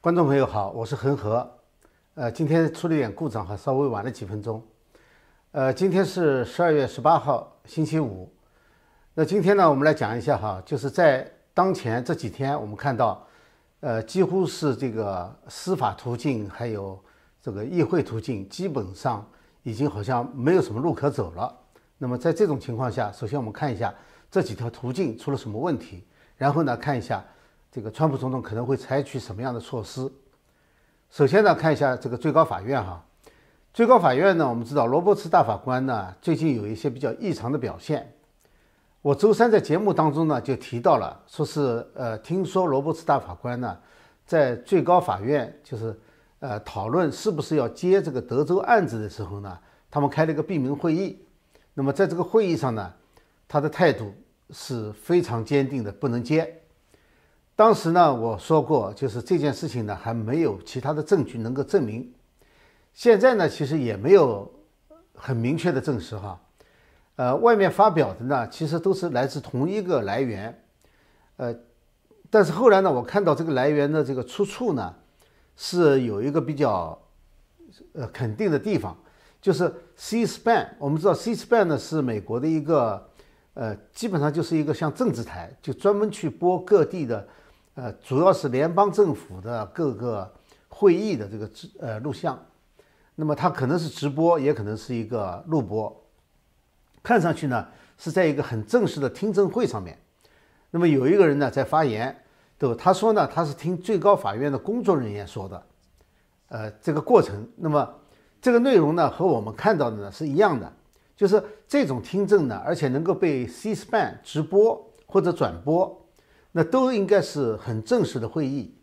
观众朋友好，我是恒河。呃，今天出了点故障哈，稍微晚了几分钟。呃，今天是十二月十八号，星期五。那今天呢，我们来讲一下哈，就是在当前这几天，我们看到，呃，几乎是这个司法途径还有这个议会途径，基本上已经好像没有什么路可走了。那么在这种情况下，首先我们看一下这几条途径出了什么问题，然后呢，看一下。这个川普总统可能会采取什么样的措施？首先呢，看一下这个最高法院哈。最高法院呢，我们知道罗伯茨大法官呢最近有一些比较异常的表现。我周三在节目当中呢就提到了，说是呃，听说罗伯茨大法官呢在最高法院就是呃讨论是不是要接这个德州案子的时候呢，他们开了一个闭门会议。那么在这个会议上呢，他的态度是非常坚定的，不能接。当时呢，我说过，就是这件事情呢还没有其他的证据能够证明。现在呢，其实也没有很明确的证实哈。呃，外面发表的呢，其实都是来自同一个来源。呃，但是后来呢，我看到这个来源的这个出处呢，是有一个比较呃肯定的地方，就是 C-SPAN。我们知道 C-SPAN 呢是美国的一个呃，基本上就是一个像政治台，就专门去播各地的。呃，主要是联邦政府的各个会议的这个直呃录像，那么它可能是直播，也可能是一个录播。看上去呢是在一个很正式的听证会上面，那么有一个人呢在发言，对吧？他说呢他是听最高法院的工作人员说的，呃，这个过程，那么这个内容呢和我们看到的呢是一样的，就是这种听证呢，而且能够被 C-SPAN 直播或者转播。那都应该是很正式的会议，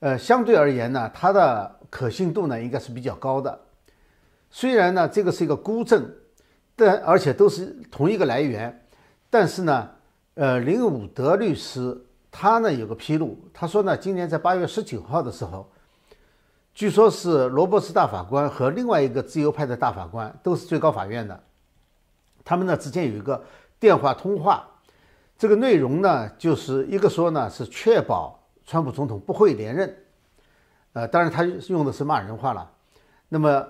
呃，相对而言呢，它的可信度呢应该是比较高的。虽然呢这个是一个孤证，但而且都是同一个来源，但是呢，呃，林伍德律师他呢有个披露，他说呢，今年在八月十九号的时候，据说是罗伯茨大法官和另外一个自由派的大法官都是最高法院的，他们呢之间有一个电话通话。这个内容呢，就是一个说呢是确保川普总统不会连任，呃，当然他用的是骂人话了。那么，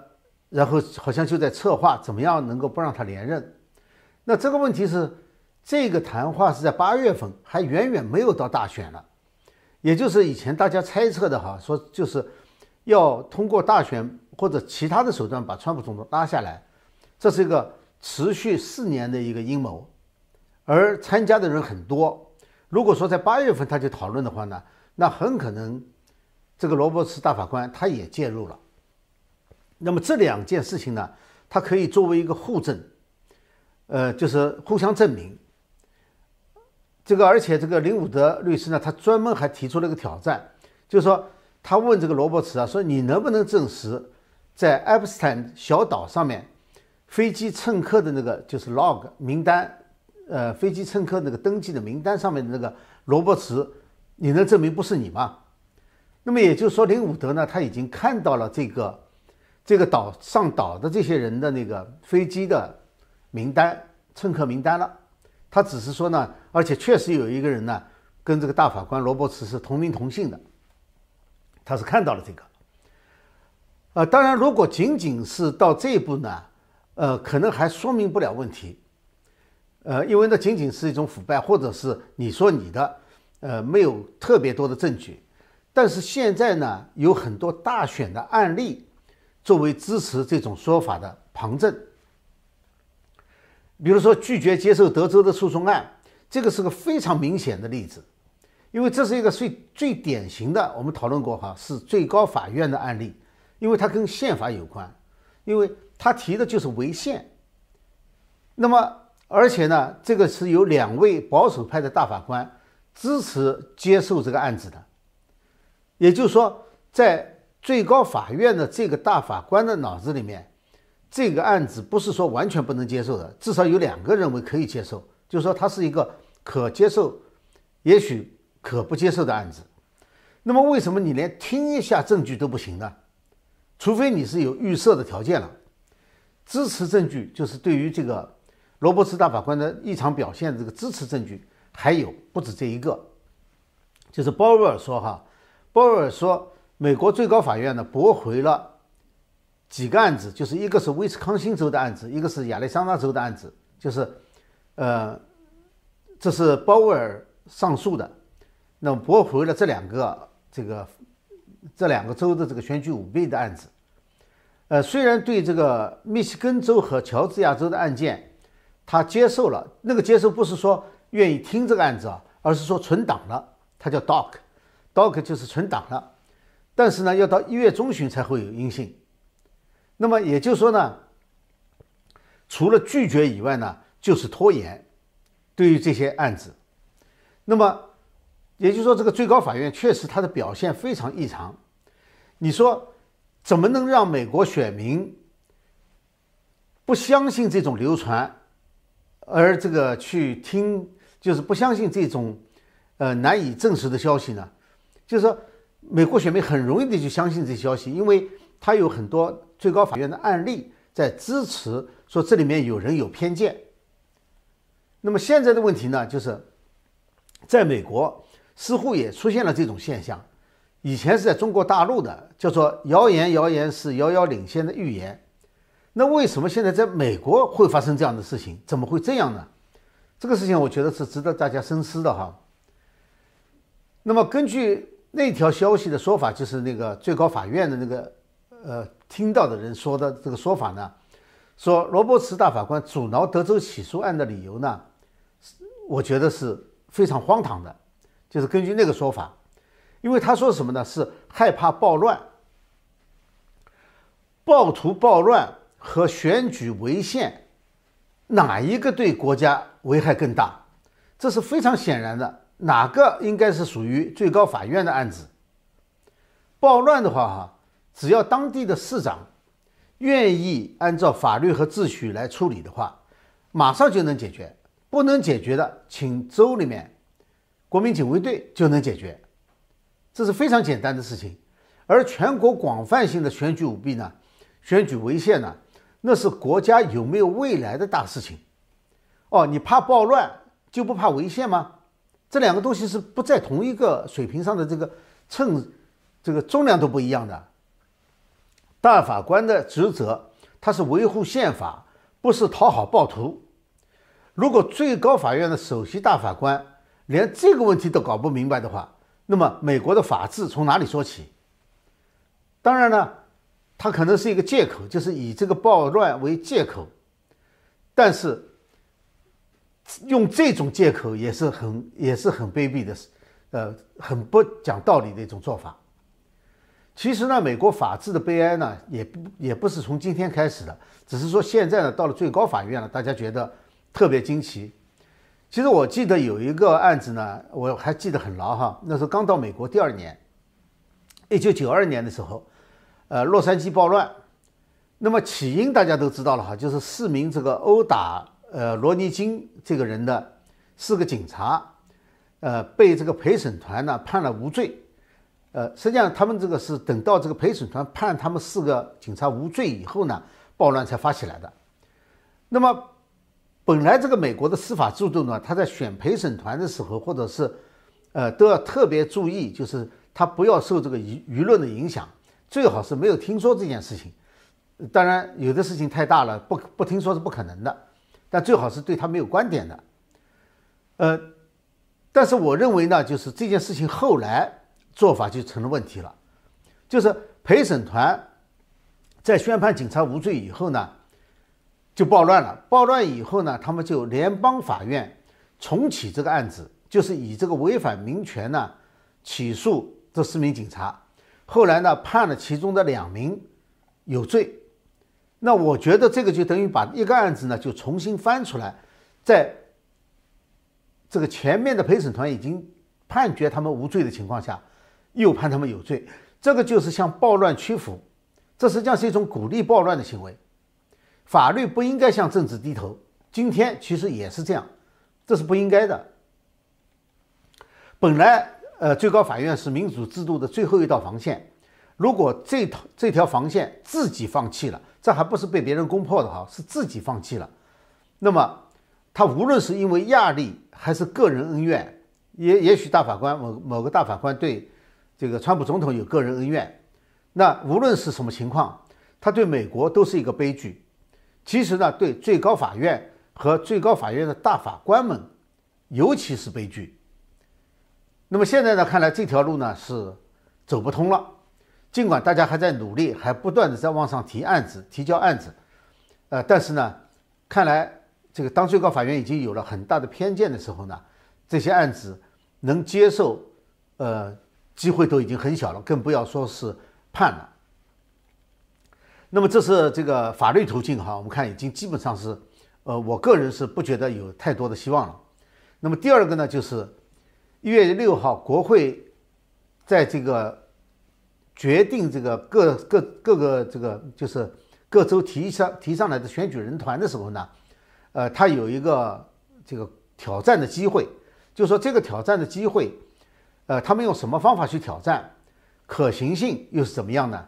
然后好像就在策划怎么样能够不让他连任。那这个问题是，这个谈话是在八月份，还远远没有到大选了，也就是以前大家猜测的哈，说就是要通过大选或者其他的手段把川普总统拉下来，这是一个持续四年的一个阴谋。而参加的人很多，如果说在八月份他就讨论的话呢，那很可能这个罗伯茨大法官他也介入了。那么这两件事情呢，它可以作为一个互证，呃，就是互相证明。这个而且这个林伍德律师呢，他专门还提出了一个挑战，就是说他问这个罗伯茨啊，说你能不能证实在爱普斯坦小岛上面飞机乘客的那个就是 log 名单。呃，飞机乘客那个登记的名单上面的那个罗伯茨，你能证明不是你吗？那么也就是说，林伍德呢，他已经看到了这个这个岛上岛的这些人的那个飞机的名单、乘客名单了。他只是说呢，而且确实有一个人呢，跟这个大法官罗伯茨是同名同姓的，他是看到了这个。呃，当然，如果仅仅是到这一步呢，呃，可能还说明不了问题。呃，因为那仅仅是一种腐败，或者是你说你的，呃，没有特别多的证据。但是现在呢，有很多大选的案例作为支持这种说法的旁证。比如说拒绝接受德州的诉讼案，这个是个非常明显的例子，因为这是一个最最典型的，我们讨论过哈，是最高法院的案例，因为它跟宪法有关，因为它提的就是违宪。那么。而且呢，这个是有两位保守派的大法官支持接受这个案子的，也就是说，在最高法院的这个大法官的脑子里面，这个案子不是说完全不能接受的，至少有两个认为可以接受，就是说它是一个可接受，也许可不接受的案子。那么为什么你连听一下证据都不行呢？除非你是有预设的条件了，支持证据就是对于这个。罗伯茨大法官的异常表现，这个支持证据还有不止这一个，就是鲍威尔说哈，鲍威尔说，美国最高法院呢驳回了几个案子，就是一个是威斯康星州的案子，一个是亚利桑那州的案子，就是，呃，这是鲍威尔上诉的，那么驳回了这两个这个这两个州的这个选举舞弊的案子。呃，虽然对这个密西根州和乔治亚州的案件，他接受了，那个接受不是说愿意听这个案子啊，而是说存档了，他叫 doc，doc 就是存档了，但是呢，要到一月中旬才会有音信。那么也就是说呢，除了拒绝以外呢，就是拖延，对于这些案子。那么也就是说，这个最高法院确实他的表现非常异常。你说。怎么能让美国选民不相信这种流传，而这个去听，就是不相信这种呃难以证实的消息呢？就是说，美国选民很容易的就相信这消息，因为他有很多最高法院的案例在支持说这里面有人有偏见。那么现在的问题呢，就是在美国似乎也出现了这种现象。以前是在中国大陆的，叫做谣言，谣言是遥遥领先的预言。那为什么现在在美国会发生这样的事情？怎么会这样呢？这个事情我觉得是值得大家深思的哈。那么根据那条消息的说法，就是那个最高法院的那个呃听到的人说的这个说法呢，说罗伯茨大法官阻挠德州起诉案的理由呢，我觉得是非常荒唐的，就是根据那个说法。因为他说什么呢？是害怕暴乱、暴徒暴乱和选举违宪，哪一个对国家危害更大？这是非常显然的。哪个应该是属于最高法院的案子？暴乱的话，哈，只要当地的市长愿意按照法律和秩序来处理的话，马上就能解决。不能解决的，请州里面国民警卫队就能解决。这是非常简单的事情，而全国广泛性的选举舞弊呢，选举违宪呢，那是国家有没有未来的大事情。哦，你怕暴乱就不怕违宪吗？这两个东西是不在同一个水平上的，这个秤，这个重量都不一样的。大法官的职责，他是维护宪法，不是讨好暴徒。如果最高法院的首席大法官连这个问题都搞不明白的话，那么，美国的法治从哪里说起？当然呢，它可能是一个借口，就是以这个暴乱为借口。但是，用这种借口也是很也是很卑鄙的，呃，很不讲道理的一种做法。其实呢，美国法治的悲哀呢，也不也不是从今天开始的，只是说现在呢，到了最高法院了，大家觉得特别惊奇。其实我记得有一个案子呢，我还记得很牢哈。那时候刚到美国第二年，一九九二年的时候，呃，洛杉矶暴乱。那么起因大家都知道了哈，就是四名这个殴打呃罗尼金这个人的四个警察，呃，被这个陪审团呢判了无罪。呃，实际上他们这个是等到这个陪审团判他们四个警察无罪以后呢，暴乱才发起来的。那么。本来这个美国的司法制度呢，他在选陪审团的时候，或者是，呃，都要特别注意，就是他不要受这个舆舆论的影响，最好是没有听说这件事情。当然，有的事情太大了，不不听说是不可能的，但最好是对他没有观点的。呃，但是我认为呢，就是这件事情后来做法就成了问题了，就是陪审团在宣判警察无罪以后呢。就暴乱了。暴乱以后呢，他们就联邦法院重启这个案子，就是以这个违反民权呢起诉这四名警察。后来呢，判了其中的两名有罪。那我觉得这个就等于把一个案子呢就重新翻出来，在这个前面的陪审团已经判决他们无罪的情况下，又判他们有罪。这个就是向暴乱屈服，这实际上是一种鼓励暴乱的行为。法律不应该向政治低头，今天其实也是这样，这是不应该的。本来，呃，最高法院是民主制度的最后一道防线，如果这条这条防线自己放弃了，这还不是被别人攻破的哈，是自己放弃了，那么他无论是因为压力还是个人恩怨，也也许大法官某某个大法官对这个川普总统有个人恩怨。那无论是什么情况，他对美国都是一个悲剧。其实呢，对最高法院和最高法院的大法官们，尤其是悲剧。那么现在呢，看来这条路呢是走不通了。尽管大家还在努力，还不断的在往上提案子、提交案子，呃，但是呢，看来这个当最高法院已经有了很大的偏见的时候呢，这些案子能接受，呃，机会都已经很小了，更不要说是判了。那么这是这个法律途径哈，我们看已经基本上是，呃，我个人是不觉得有太多的希望了。那么第二个呢，就是一月六号国会在这个。决定这个各各各个这个就是各州提上提上来的选举人团的时候呢，呃，他有一个这个挑战的机会，就说这个挑战的机会，呃，他们用什么方法去挑战，可行性又是怎么样呢？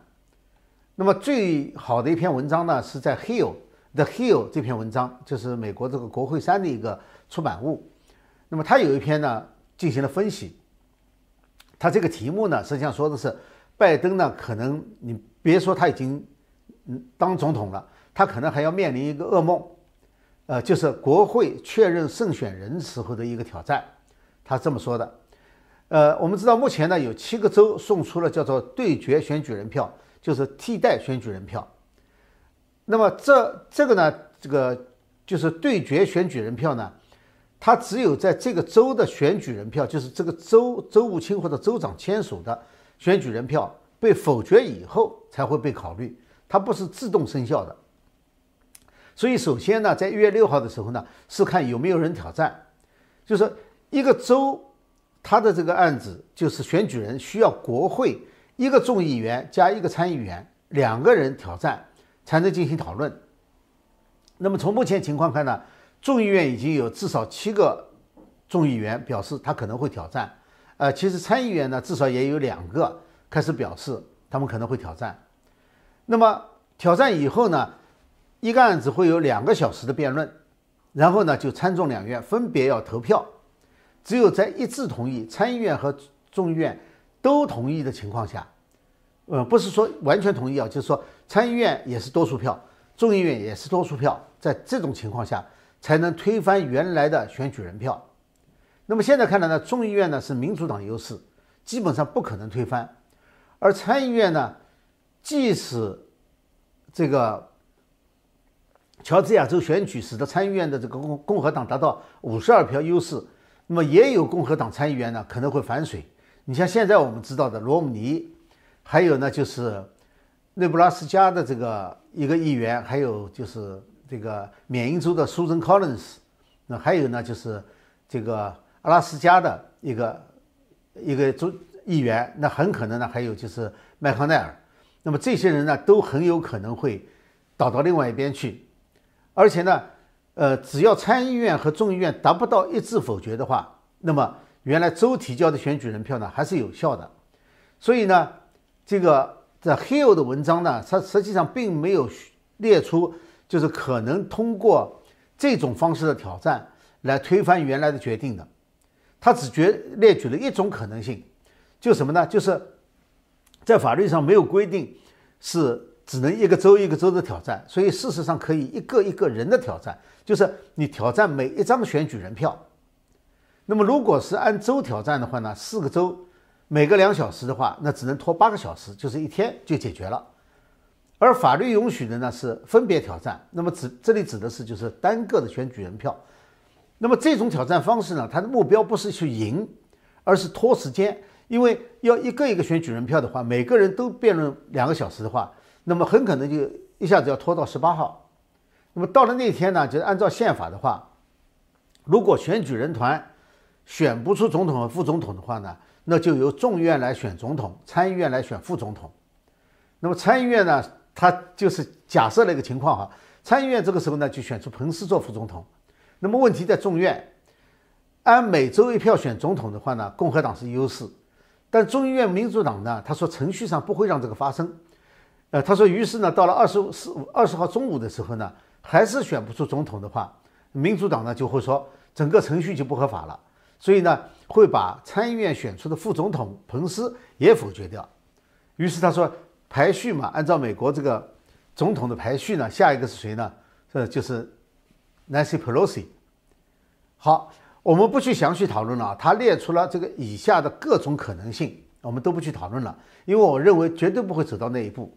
那么最好的一篇文章呢，是在 Hill The Hill 这篇文章，就是美国这个国会山的一个出版物。那么他有一篇呢进行了分析，他这个题目呢实际上说的是。拜登呢，可能你别说他已经嗯当总统了，他可能还要面临一个噩梦，呃，就是国会确认胜选人时候的一个挑战。他这么说的。呃，我们知道目前呢有七个州送出了叫做对决选举人票，就是替代选举人票。那么这这个呢，这个就是对决选举人票呢，他只有在这个州的选举人票，就是这个州州务卿或者州长签署的。选举人票被否决以后才会被考虑，它不是自动生效的。所以，首先呢，在一月六号的时候呢，是看有没有人挑战，就是一个州，他的这个案子就是选举人需要国会一个众议员加一个参议员两个人挑战才能进行讨论。那么从目前情况看呢，众议院已经有至少七个众议员表示他可能会挑战。呃，其实参议员呢，至少也有两个开始表示他们可能会挑战。那么挑战以后呢，一个案子会有两个小时的辩论，然后呢，就参众两院分别要投票。只有在一致同意，参议院和众议院都同意的情况下，呃，不是说完全同意啊，就是说参议院也是多数票，众议院也是多数票，在这种情况下才能推翻原来的选举人票。那么现在看来呢，众议院呢是民主党优势，基本上不可能推翻；而参议院呢，即使这个乔治亚州选举使得参议院的这个共共和党达到五十二票优势，那么也有共和党参议员呢可能会反水。你像现在我们知道的罗姆尼，还有呢就是内布拉斯加的这个一个议员，还有就是这个缅因州的 Susan Collins，，那还有呢就是这个。阿拉斯加的一个一个州议员，那很可能呢，还有就是麦康奈尔，那么这些人呢，都很有可能会倒到另外一边去，而且呢，呃，只要参议院和众议院达不到一致否决的话，那么原来州提交的选举人票呢还是有效的。所以呢，这个在 Hill 的文章呢，它实际上并没有列出就是可能通过这种方式的挑战来推翻原来的决定的。他只决列举了一种可能性，就什么呢？就是在法律上没有规定是只能一个州一个州的挑战，所以事实上可以一个一个人的挑战，就是你挑战每一张选举人票。那么如果是按州挑战的话呢，四个州每个两小时的话，那只能拖八个小时，就是一天就解决了。而法律允许的呢是分别挑战，那么指这里指的是就是单个的选举人票。那么这种挑战方式呢？它的目标不是去赢，而是拖时间。因为要一个一个选举人票的话，每个人都辩论两个小时的话，那么很可能就一下子要拖到十八号。那么到了那天呢，就是按照宪法的话，如果选举人团选不出总统和副总统的话呢，那就由众院来选总统，参议院来选副总统。那么参议院呢，他就是假设了一个情况哈，参议院这个时候呢就选出彭斯做副总统。那么问题在众院，按每周一票选总统的话呢，共和党是优势，但众议院民主党呢，他说程序上不会让这个发生，呃，他说于是呢，到了二十四二十号中午的时候呢，还是选不出总统的话，民主党呢就会说整个程序就不合法了，所以呢，会把参议院选出的副总统彭斯也否决掉。于是他说排序嘛，按照美国这个总统的排序呢，下一个是谁呢？这就是 Nancy Pelosi。好，我们不去详细讨论了。他列出了这个以下的各种可能性，我们都不去讨论了，因为我认为绝对不会走到那一步。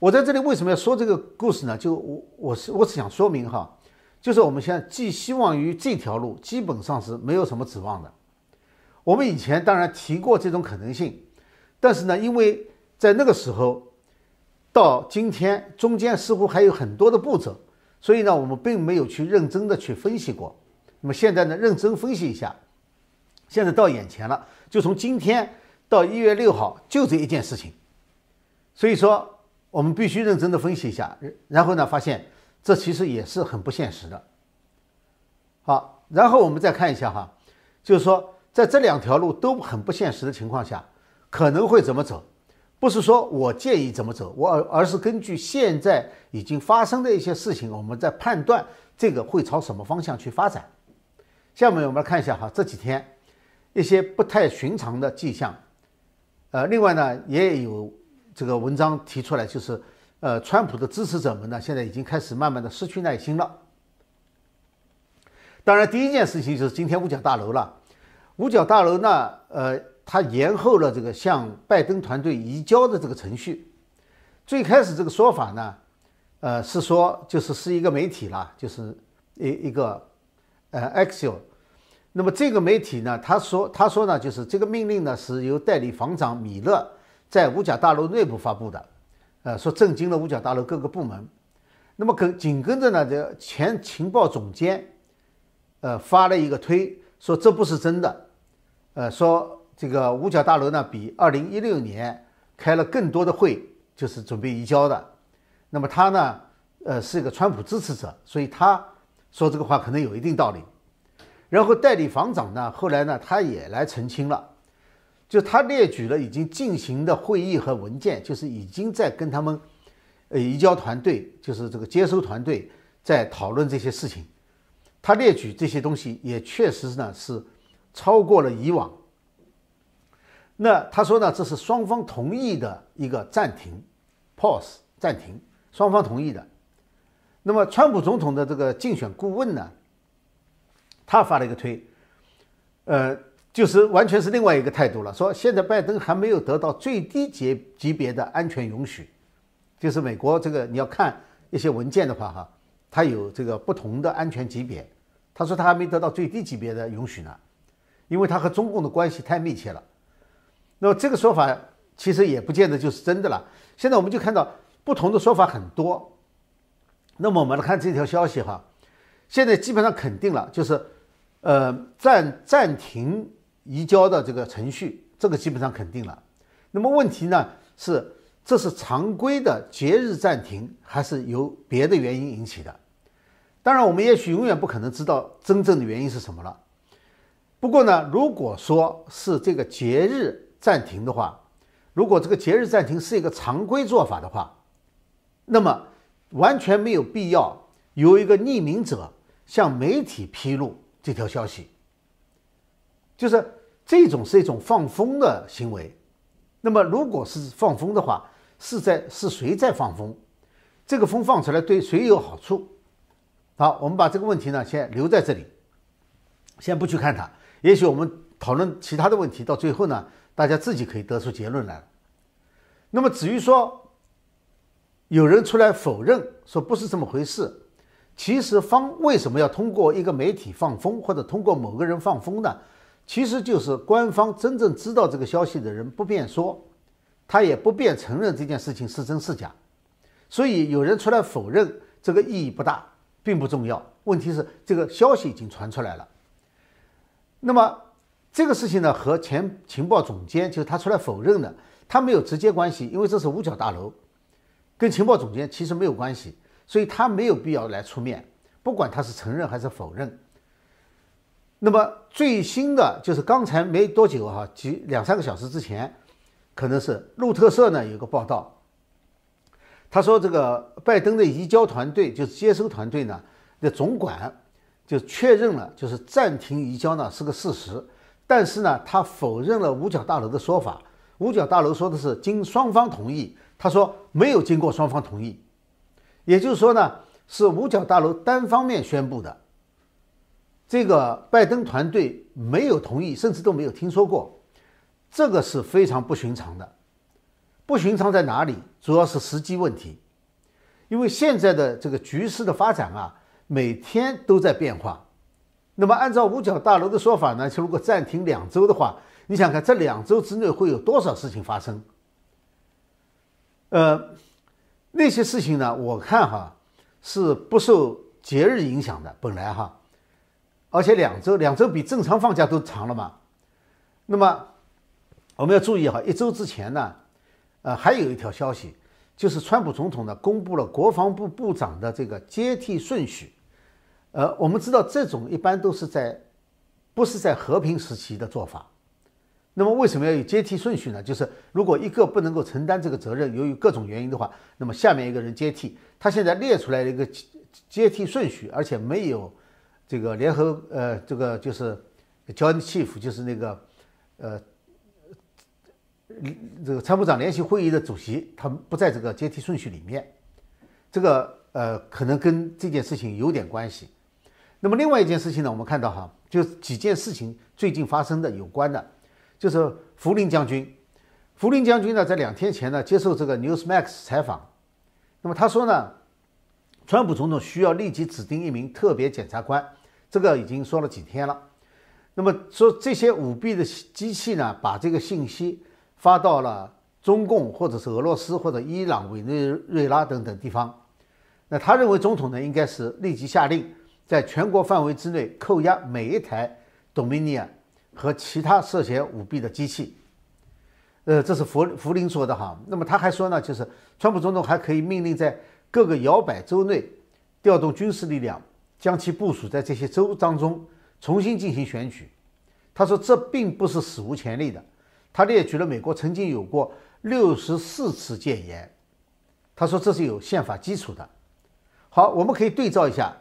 我在这里为什么要说这个故事呢？就我我是我是想说明哈，就是我们现在寄希望于这条路，基本上是没有什么指望的。我们以前当然提过这种可能性，但是呢，因为在那个时候到今天中间似乎还有很多的步骤，所以呢，我们并没有去认真的去分析过。那么现在呢，认真分析一下，现在到眼前了，就从今天到一月六号就这一件事情，所以说我们必须认真的分析一下，然后呢，发现这其实也是很不现实的。好，然后我们再看一下哈，就是说在这两条路都很不现实的情况下，可能会怎么走？不是说我建议怎么走，我而而是根据现在已经发生的一些事情，我们在判断这个会朝什么方向去发展。下面我们来看一下哈，这几天一些不太寻常的迹象。呃，另外呢，也有这个文章提出来，就是呃，川普的支持者们呢，现在已经开始慢慢的失去耐心了。当然，第一件事情就是今天五角大楼了。五角大楼呢，呃，他延后了这个向拜登团队移交的这个程序。最开始这个说法呢，呃，是说就是是一个媒体啦，就是一一个。呃，Axio 那么这个媒体呢，他说他说呢，就是这个命令呢是由代理防长米勒在五角大楼内部发布的，呃，说震惊了五角大楼各个部门。那么跟紧跟着呢，这前情报总监呃发了一个推，说这不是真的，呃，说这个五角大楼呢比二零一六年开了更多的会，就是准备移交的。那么他呢，呃，是一个川普支持者，所以他。说这个话可能有一定道理，然后代理房长呢，后来呢，他也来澄清了，就他列举了已经进行的会议和文件，就是已经在跟他们，呃，移交团队，就是这个接收团队在讨论这些事情。他列举这些东西也确实呢是超过了以往。那他说呢，这是双方同意的一个暂停，pause 暂停，双方同意的。那么，川普总统的这个竞选顾问呢，他发了一个推，呃，就是完全是另外一个态度了，说现在拜登还没有得到最低级级别的安全允许，就是美国这个你要看一些文件的话，哈，它有这个不同的安全级别，他说他还没得到最低级别的允许呢，因为他和中共的关系太密切了。那么这个说法其实也不见得就是真的了。现在我们就看到不同的说法很多。那么我们来看这条消息哈，现在基本上肯定了，就是，呃，暂暂停移交的这个程序，这个基本上肯定了。那么问题呢是，这是常规的节日暂停，还是由别的原因引起的？当然，我们也许永远不可能知道真正的原因是什么了。不过呢，如果说是这个节日暂停的话，如果这个节日暂停是一个常规做法的话，那么。完全没有必要由一个匿名者向媒体披露这条消息，就是这种是一种放风的行为。那么，如果是放风的话，是在是谁在放风？这个风放出来对谁有好处？好，我们把这个问题呢先留在这里，先不去看它。也许我们讨论其他的问题，到最后呢，大家自己可以得出结论来。那么，至于说。有人出来否认说不是这么回事，其实方为什么要通过一个媒体放风，或者通过某个人放风呢？其实就是官方真正知道这个消息的人不便说，他也不便承认这件事情是真是假，所以有人出来否认，这个意义不大，并不重要。问题是这个消息已经传出来了，那么这个事情呢，和前情报总监就是他出来否认的，他没有直接关系，因为这是五角大楼。跟情报总监其实没有关系，所以他没有必要来出面，不管他是承认还是否认。那么最新的就是刚才没多久哈，几两三个小时之前，可能是路透社呢有个报道，他说这个拜登的移交团队就是接收团队呢的总管就确认了，就是暂停移交呢是个事实，但是呢，他否认了五角大楼的说法。五角大楼说的是经双方同意，他说没有经过双方同意，也就是说呢，是五角大楼单方面宣布的。这个拜登团队没有同意，甚至都没有听说过，这个是非常不寻常的。不寻常在哪里？主要是时机问题，因为现在的这个局势的发展啊，每天都在变化。那么按照五角大楼的说法呢，如果暂停两周的话，你想看这两周之内会有多少事情发生？呃，那些事情呢，我看哈是不受节日影响的，本来哈。而且两周，两周比正常放假都长了嘛。那么我们要注意哈，一周之前呢，呃，还有一条消息，就是川普总统呢公布了国防部部长的这个接替顺序。呃，我们知道这种一般都是在不是在和平时期的做法。那么为什么要有阶梯顺序呢？就是如果一个不能够承担这个责任，由于各种原因的话，那么下面一个人接替。他现在列出来了一个接替顺序，而且没有。这个联合呃，这个就是 Joint Chief，就是那个呃，这个参谋长联席会议的主席，他不在这个阶梯顺序里面。这个呃，可能跟这件事情有点关系。那么另外一件事情呢，我们看到哈，就几件事情最近发生的有关的，就是福林将军。福林将军呢，在两天前呢，接受这个 Newsmax 采访，那么他说呢。川普总统需要立即指定一名特别检察官，这个已经说了几天了。那么说这些舞弊的机器呢，把这个信息发到了中共或者是俄罗斯或者伊朗、委内瑞拉等等地方。那他认为总统呢，应该是立即下令，在全国范围之内扣押每一台 Dominion 和其他涉嫌舞弊的机器。呃，这是福福林说的哈。那么他还说呢，就是川普总统还可以命令在。各个摇摆州内调动军事力量，将其部署在这些州当中，重新进行选举。他说这并不是史无前例的。他列举了美国曾经有过六十四次戒严。他说这是有宪法基础的。好，我们可以对照一下。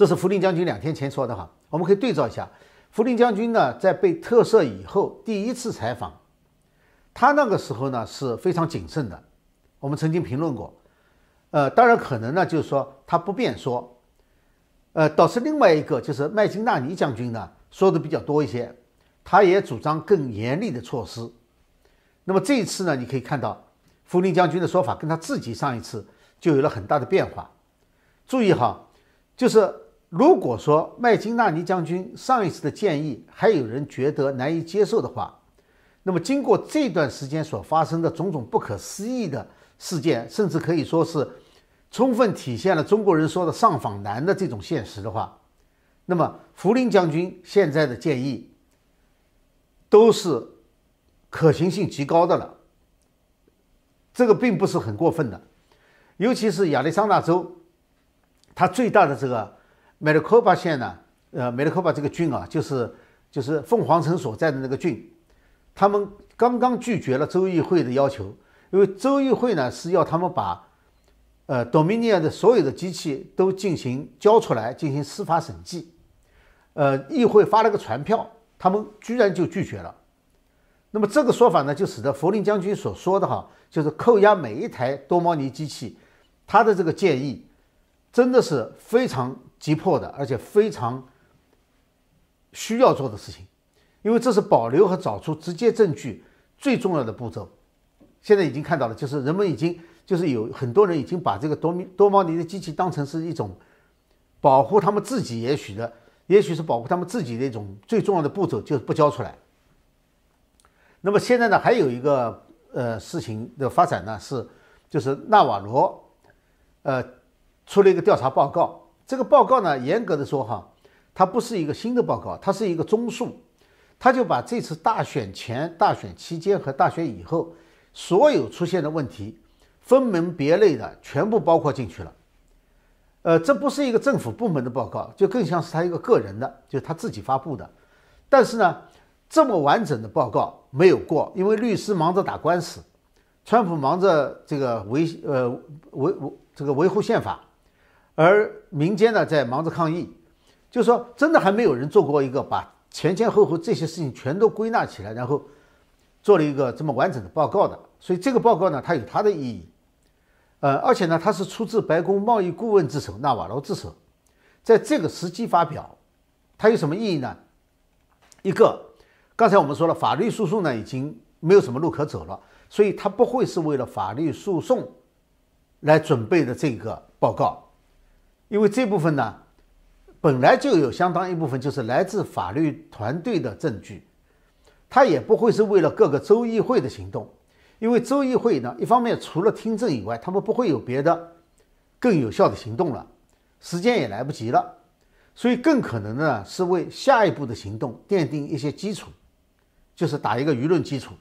这是福林将军两天前说的哈，我们可以对照一下。福林将军呢，在被特赦以后第一次采访，他那个时候呢是非常谨慎的。我们曾经评论过。呃，当然可能呢，就是说他不便说，呃，倒是另外一个就是麦金纳尼将军呢说的比较多一些，他也主张更严厉的措施。那么这一次呢，你可以看到福林将军的说法跟他自己上一次就有了很大的变化。注意哈，就是如果说麦金纳尼将军上一次的建议还有人觉得难以接受的话，那么经过这段时间所发生的种种不可思议的事件，甚至可以说是。充分体现了中国人说的“上访难”的这种现实的话，那么福林将军现在的建议都是可行性极高的了。这个并不是很过分的，尤其是亚利桑那州，它最大的这个梅里科巴县呢，呃，梅里科巴这个郡啊，就是就是凤凰城所在的那个郡，他们刚刚拒绝了州议会的要求，因为州议会呢是要他们把。呃，Dominion 的所有的机器都进行交出来进行司法审计，呃，议会发了个传票，他们居然就拒绝了。那么这个说法呢，就使得弗林将军所说的哈，就是扣押每一台多猫尼机器，他的这个建议真的是非常急迫的，而且非常需要做的事情，因为这是保留和找出直接证据最重要的步骤。现在已经看到了，就是人们已经。就是有很多人已经把这个多米多毛尼的机器当成是一种保护他们自己，也许的，也许是保护他们自己的一种最重要的步骤，就是不交出来。那么现在呢，还有一个呃事情的发展呢，是就是纳瓦罗呃出了一个调查报告。这个报告呢，严格的说哈，它不是一个新的报告，它是一个综述，他就把这次大选前、大选期间和大选以后所有出现的问题。分门别类的全部包括进去了，呃，这不是一个政府部门的报告，就更像是他一个个人的，就是他自己发布的。但是呢，这么完整的报告没有过，因为律师忙着打官司，川普忙着这个维呃维维这个维护宪法，而民间呢在忙着抗议，就说真的还没有人做过一个把前前后后这些事情全都归纳起来，然后做了一个这么完整的报告的。所以这个报告呢，它有它的意义。呃，而且呢，它是出自白宫贸易顾问之手纳瓦罗之手，在这个时机发表，它有什么意义呢？一个，刚才我们说了，法律诉讼呢已经没有什么路可走了，所以它不会是为了法律诉讼来准备的这个报告，因为这部分呢本来就有相当一部分就是来自法律团队的证据，它也不会是为了各个州议会的行动。因为州议会呢，一方面除了听证以外，他们不会有别的更有效的行动了，时间也来不及了，所以更可能呢是为下一步的行动奠定一些基础，就是打一个舆论基础，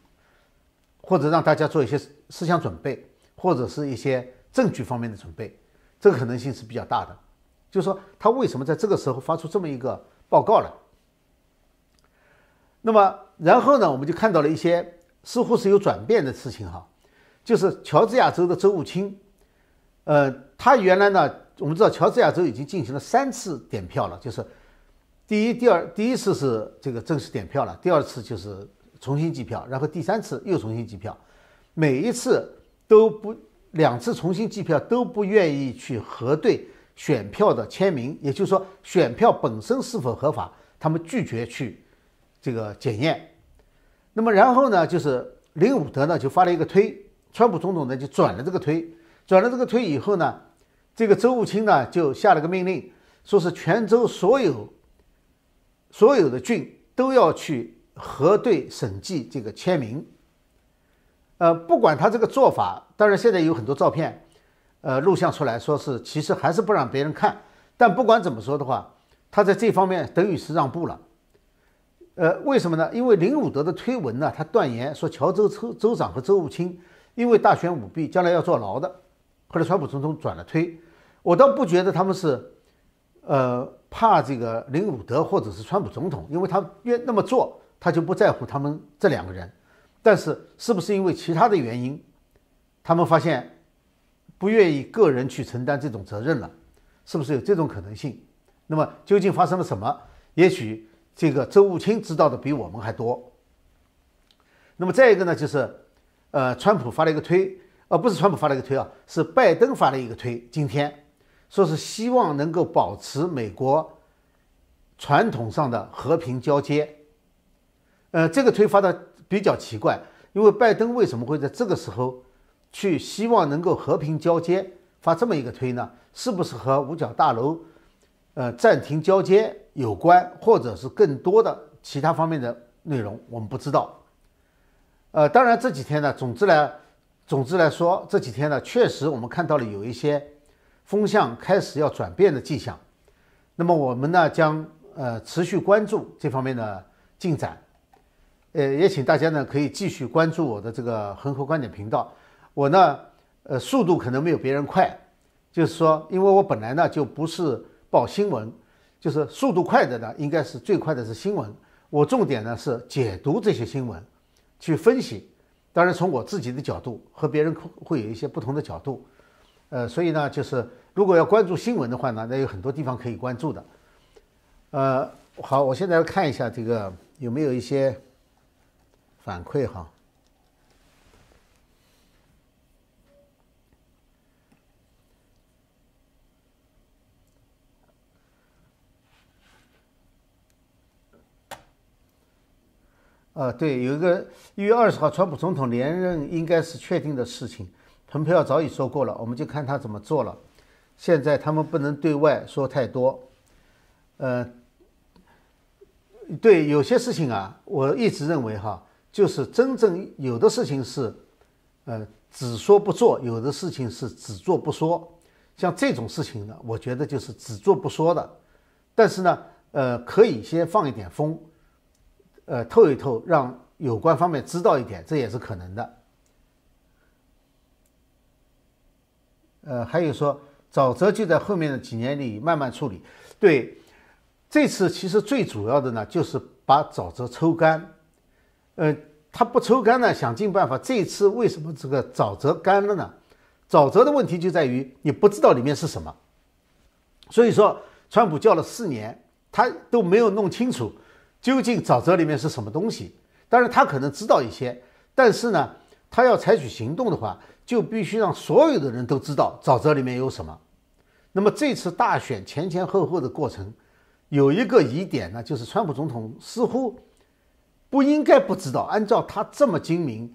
或者让大家做一些思想准备，或者是一些证据方面的准备，这个可能性是比较大的。就是说，他为什么在这个时候发出这么一个报告来？那么，然后呢，我们就看到了一些。似乎是有转变的事情哈，就是乔治亚州的州务卿，呃，他原来呢，我们知道乔治亚州已经进行了三次点票了，就是第一、第二，第一次是这个正式点票了，第二次就是重新计票，然后第三次又重新计票，每一次都不两次重新计票都不愿意去核对选票的签名，也就是说选票本身是否合法，他们拒绝去这个检验。那么然后呢，就是林伍德呢就发了一个推，川普总统呢就转了这个推，转了这个推以后呢，这个周务卿呢就下了个命令，说是全州所有所有的郡都要去核对审计这个签名。呃，不管他这个做法，当然现在有很多照片，呃，录像出来说是其实还是不让别人看，但不管怎么说的话，他在这方面等于是让步了。呃，为什么呢？因为林伍德的推文呢，他断言说乔州州州长和州务卿因为大选舞弊，将来要坐牢的。后来川普总统转了推，我倒不觉得他们是，呃，怕这个林伍德或者是川普总统，因为他愿那么做，他就不在乎他们这两个人。但是是不是因为其他的原因，他们发现不愿意个人去承担这种责任了？是不是有这种可能性？那么究竟发生了什么？也许。这个周务卿知道的比我们还多。那么再一个呢，就是，呃，川普发了一个推，呃，不是川普发了一个推啊，是拜登发了一个推。今天说是希望能够保持美国传统上的和平交接。呃，这个推发的比较奇怪，因为拜登为什么会在这个时候去希望能够和平交接，发这么一个推呢？是不是和五角大楼，呃，暂停交接？有关，或者是更多的其他方面的内容，我们不知道。呃，当然这几天呢，总之来，总之来说，这几天呢，确实我们看到了有一些风向开始要转变的迹象。那么我们呢，将呃持续关注这方面的进展。呃，也请大家呢可以继续关注我的这个恒河观点频道。我呢，呃，速度可能没有别人快，就是说，因为我本来呢就不是报新闻。就是速度快的呢，应该是最快的是新闻。我重点呢是解读这些新闻，去分析。当然，从我自己的角度和别人会有一些不同的角度。呃，所以呢，就是如果要关注新闻的话呢，那有很多地方可以关注的。呃，好，我现在看一下这个有没有一些反馈哈。呃，对，有一个一月二十号，川普总统连任应该是确定的事情。蓬佩奥早已说过了，我们就看他怎么做了。现在他们不能对外说太多。呃，对，有些事情啊，我一直认为哈，就是真正有的事情是，呃，只说不做；有的事情是只做不说。像这种事情呢，我觉得就是只做不说的。但是呢，呃，可以先放一点风。呃，透一透，让有关方面知道一点，这也是可能的。呃，还有说，沼泽就在后面的几年里慢慢处理。对，这次其实最主要的呢，就是把沼泽抽干。呃，他不抽干呢，想尽办法。这次为什么这个沼泽干了呢？沼泽的问题就在于你不知道里面是什么。所以说，川普叫了四年，他都没有弄清楚。究竟沼泽里面是什么东西。当然，他可能知道一些，但是呢，他要采取行动的话，就必须让所有的人都知道沼泽里面有什么。那么这次大选前前后后的过程，有一个疑点呢，就是川普总统似乎不应该不知道。按照他这么精明，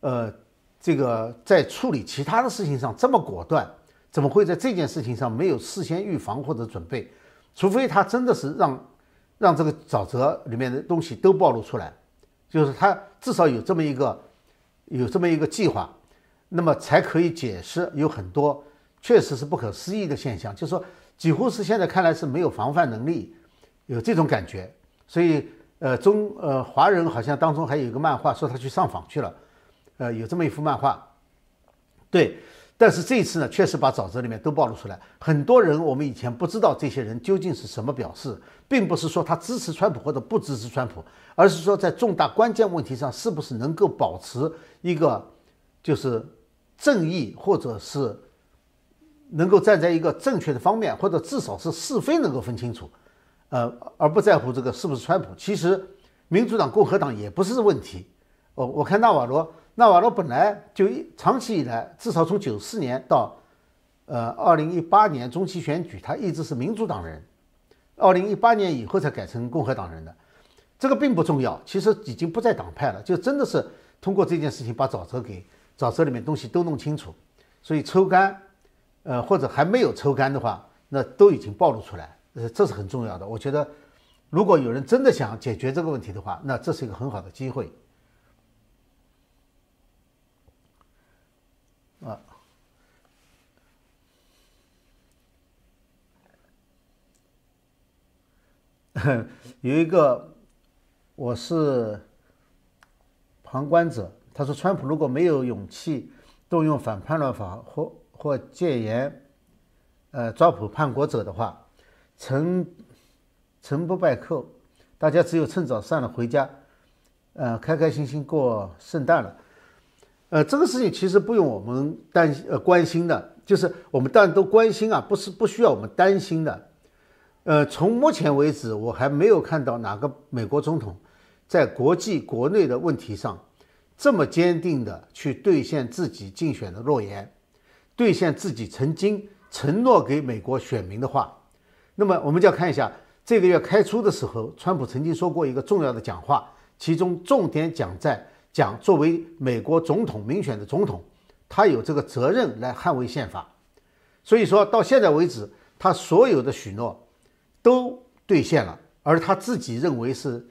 呃，这个在处理其他的事情上这么果断，怎么会在这件事情上没有事先预防或者准备？除非他真的是让让这个沼泽里面的东西都暴露出来，就是他至少有这么一个有这么一个计划，那么才可以解释有很多。确实是不可思议的现象，就是说，几乎是现在看来是没有防范能力，有这种感觉。所以，呃，中呃华人好像当中还有一个漫画，说他去上访去了，呃，有这么一幅漫画。对，但是这一次呢，确实把沼泽里面都暴露出来，很多人我们以前不知道这些人究竟是什么表示，并不是说他支持川普或者不支持川普，而是说在重大关键问题上是不是能够保持一个就是正义或者是。能够站在一个正确的方面，或者至少是是非能够分清楚，呃，而不在乎这个是不是川普。其实，民主党、共和党也不是问题。哦，我看纳瓦罗，纳瓦罗本来就一长期以来，至少从九四年到呃二零一八年中期选举，他一直是民主党人。二零一八年以后才改成共和党人的，这个并不重要。其实已经不在党派了，就真的是通过这件事情把沼泽给沼泽里面东西都弄清楚，所以抽干。呃，或者还没有抽干的话，那都已经暴露出来，呃，这是很重要的。我觉得，如果有人真的想解决这个问题的话，那这是一个很好的机会。啊，有一个，我是旁观者，他说，川普如果没有勇气动用反叛乱法或。或戒严，呃，抓捕叛国者的话，成成不败寇，大家只有趁早散了回家，呃，开开心心过圣诞了。呃，这个事情其实不用我们担呃关心的，就是我们当然都关心啊，不是不需要我们担心的。呃，从目前为止，我还没有看到哪个美国总统在国际国内的问题上这么坚定的去兑现自己竞选的诺言。兑现自己曾经承诺给美国选民的话，那么我们就要看一下这个月开初的时候，川普曾经说过一个重要的讲话，其中重点讲在讲作为美国总统民选的总统，他有这个责任来捍卫宪法。所以说到现在为止，他所有的许诺都兑现了，而他自己认为是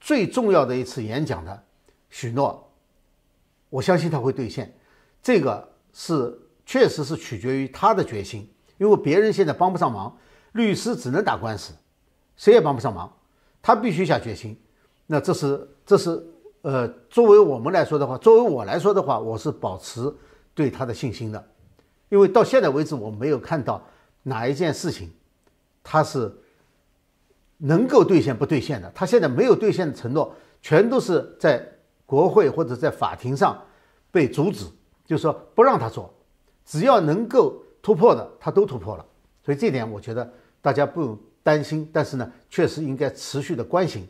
最重要的一次演讲的许诺，我相信他会兑现。这个是。确实是取决于他的决心，因为别人现在帮不上忙，律师只能打官司，谁也帮不上忙，他必须下决心。那这是这是呃，作为我们来说的话，作为我来说的话，我是保持对他的信心的，因为到现在为止，我没有看到哪一件事情他是能够兑现不兑现的。他现在没有兑现的承诺，全都是在国会或者在法庭上被阻止，就是说不让他做。只要能够突破的，他都突破了，所以这点我觉得大家不用担心。但是呢，确实应该持续的关心。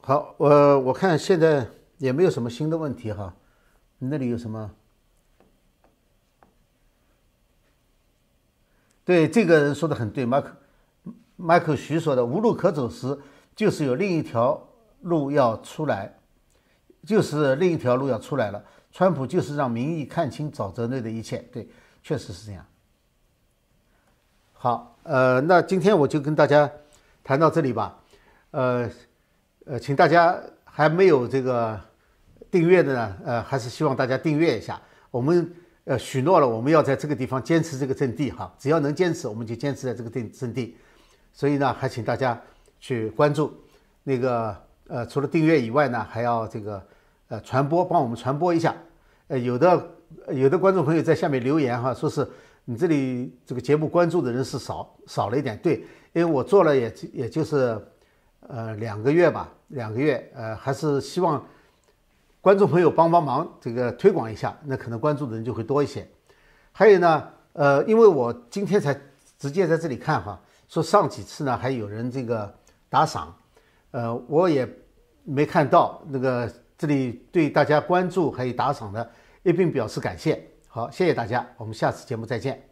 好，我我看现在也没有什么新的问题哈，你那里有什么？对，这个人说的很对，马克马克徐说的，无路可走时，就是有另一条路要出来。就是另一条路要出来了，川普就是让民意看清沼泽内的一切，对，确实是这样。好，呃，那今天我就跟大家谈到这里吧，呃，呃，请大家还没有这个订阅的呢，呃，还是希望大家订阅一下。我们呃许诺了，我们要在这个地方坚持这个阵地哈，只要能坚持，我们就坚持在这个阵阵地。所以呢，还请大家去关注那个。呃，除了订阅以外呢，还要这个呃传播，帮我们传播一下。呃，有的有的观众朋友在下面留言哈，说是你这里这个节目关注的人是少少了一点。对，因为我做了也也就是呃两个月吧，两个月，呃，还是希望观众朋友帮帮忙，这个推广一下，那可能关注的人就会多一些。还有呢，呃，因为我今天才直接在这里看哈，说上几次呢还有人这个打赏，呃，我也没看到那个这里对大家关注还有打赏的，一并表示感谢。好，谢谢大家，我们下次节目再见。